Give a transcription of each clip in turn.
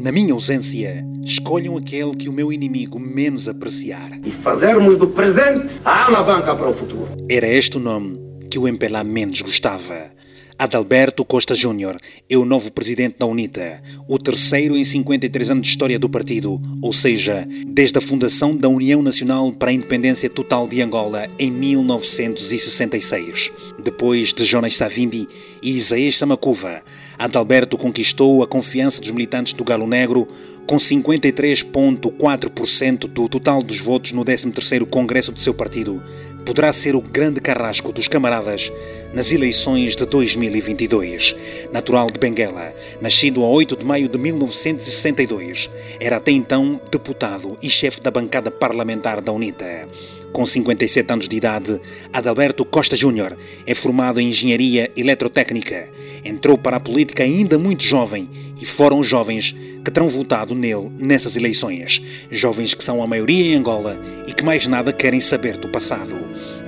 Na minha ausência, escolham aquele que o meu inimigo menos apreciar. E fazermos do presente a alavanca para o futuro. Era este o nome que o MPLA menos gostava. Adalberto Costa Júnior é o novo presidente da UNITA, o terceiro em 53 anos de história do partido, ou seja, desde a fundação da União Nacional para a Independência Total de Angola em 1966. Depois de Jonas Savimbi e Isaías Samacuva, Adalberto conquistou a confiança dos militantes do Galo Negro com 53,4% do total dos votos no 13º Congresso do seu partido, poderá ser o grande carrasco dos camaradas nas eleições de 2022. Natural de Benguela, nascido a 8 de maio de 1962, era até então deputado e chefe da bancada parlamentar da UNITA. Com 57 anos de idade, Adalberto Costa Júnior é formado em Engenharia Eletrotécnica. Entrou para a política ainda muito jovem e foram os jovens que terão votado nele nessas eleições. Jovens que são a maioria em Angola e que mais nada querem saber do passado.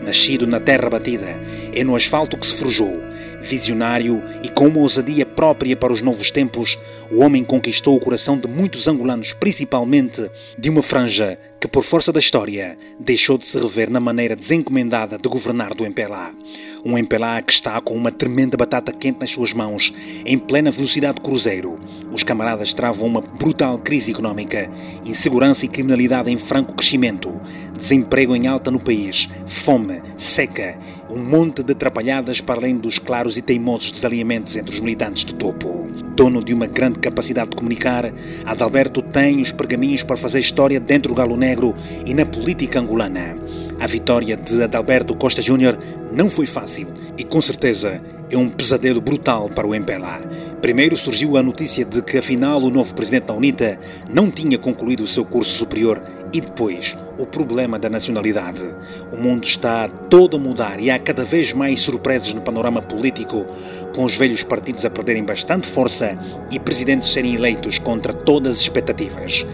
Nascido na terra batida, é no asfalto que se forjou. Visionário e com uma ousadia própria para os novos tempos, o homem conquistou o coração de muitos angolanos, principalmente de uma franja que, por força da história, deixou de se rever na maneira desencomendada de governar do MPLA. Um MPLA que está com uma tremenda batata quente nas suas mãos, em plena velocidade de cruzeiro. Os camaradas travam uma brutal crise económica, insegurança e criminalidade em franco crescimento, desemprego em alta no país, fome, seca, um monte de atrapalhadas para além dos claros e teimosos desalinhamentos entre os militantes de topo. Dono de uma grande capacidade de comunicar, Adalberto tem os pergaminhos para fazer história dentro do Galo Negro e na política angolana. A vitória de Adalberto Costa Júnior não foi fácil e com certeza é um pesadelo brutal para o MPLA. Primeiro surgiu a notícia de que afinal o novo presidente da UNITA não tinha concluído o seu curso superior e depois o problema da nacionalidade. O mundo está todo a mudar e há cada vez mais surpresas no panorama político, com os velhos partidos a perderem bastante força e presidentes serem eleitos contra todas as expectativas.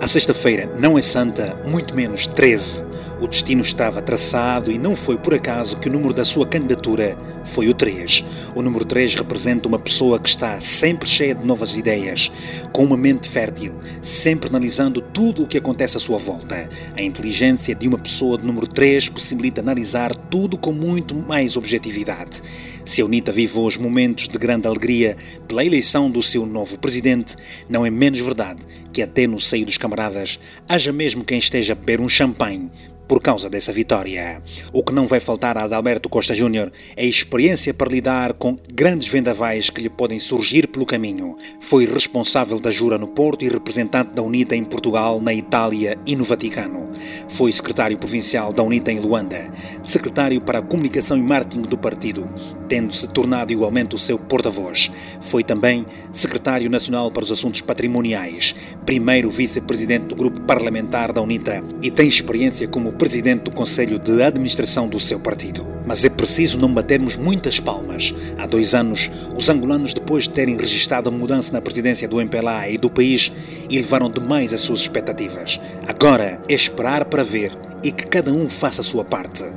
A sexta-feira não é santa, muito menos 13. O destino estava traçado e não foi por acaso que o número da sua candidatura foi o 3. O número 3 representa uma pessoa que está sempre cheia de novas ideias, com uma mente fértil, sempre analisando tudo o que acontece à sua volta. A inteligência de uma pessoa de número 3 possibilita analisar tudo com muito mais objetividade. Se a UNITA vive hoje momentos de grande alegria pela eleição do seu novo presidente, não é menos verdade que até no seio dos camaradas haja mesmo quem esteja a beber um champanhe por causa dessa vitória. O que não vai faltar a Adalberto Costa Júnior é experiência para lidar com grandes vendavais que lhe podem surgir pelo caminho. Foi responsável da Jura no Porto e representante da UNITA em Portugal, na Itália e no Vaticano. Foi secretário provincial da UNITA em Luanda, secretário para a comunicação e marketing do partido, tendo-se tornado igualmente o seu porta-voz. Foi também secretário nacional para os assuntos patrimoniais, primeiro vice-presidente do grupo parlamentar da UNITA e tem experiência como presidente do Conselho de Administração do seu partido. Mas é preciso não batermos muitas palmas. Há dois anos, os angolanos, depois de terem registrado a mudança na presidência do MPLA e do país, elevaram demais as suas expectativas. Agora é esperar para ver e que cada um faça a sua parte.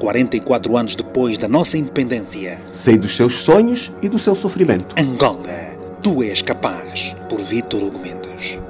44 anos depois da nossa independência. Sei dos seus sonhos e do seu sofrimento. Angola, tu és capaz. Por Vítor Hugo Mendes.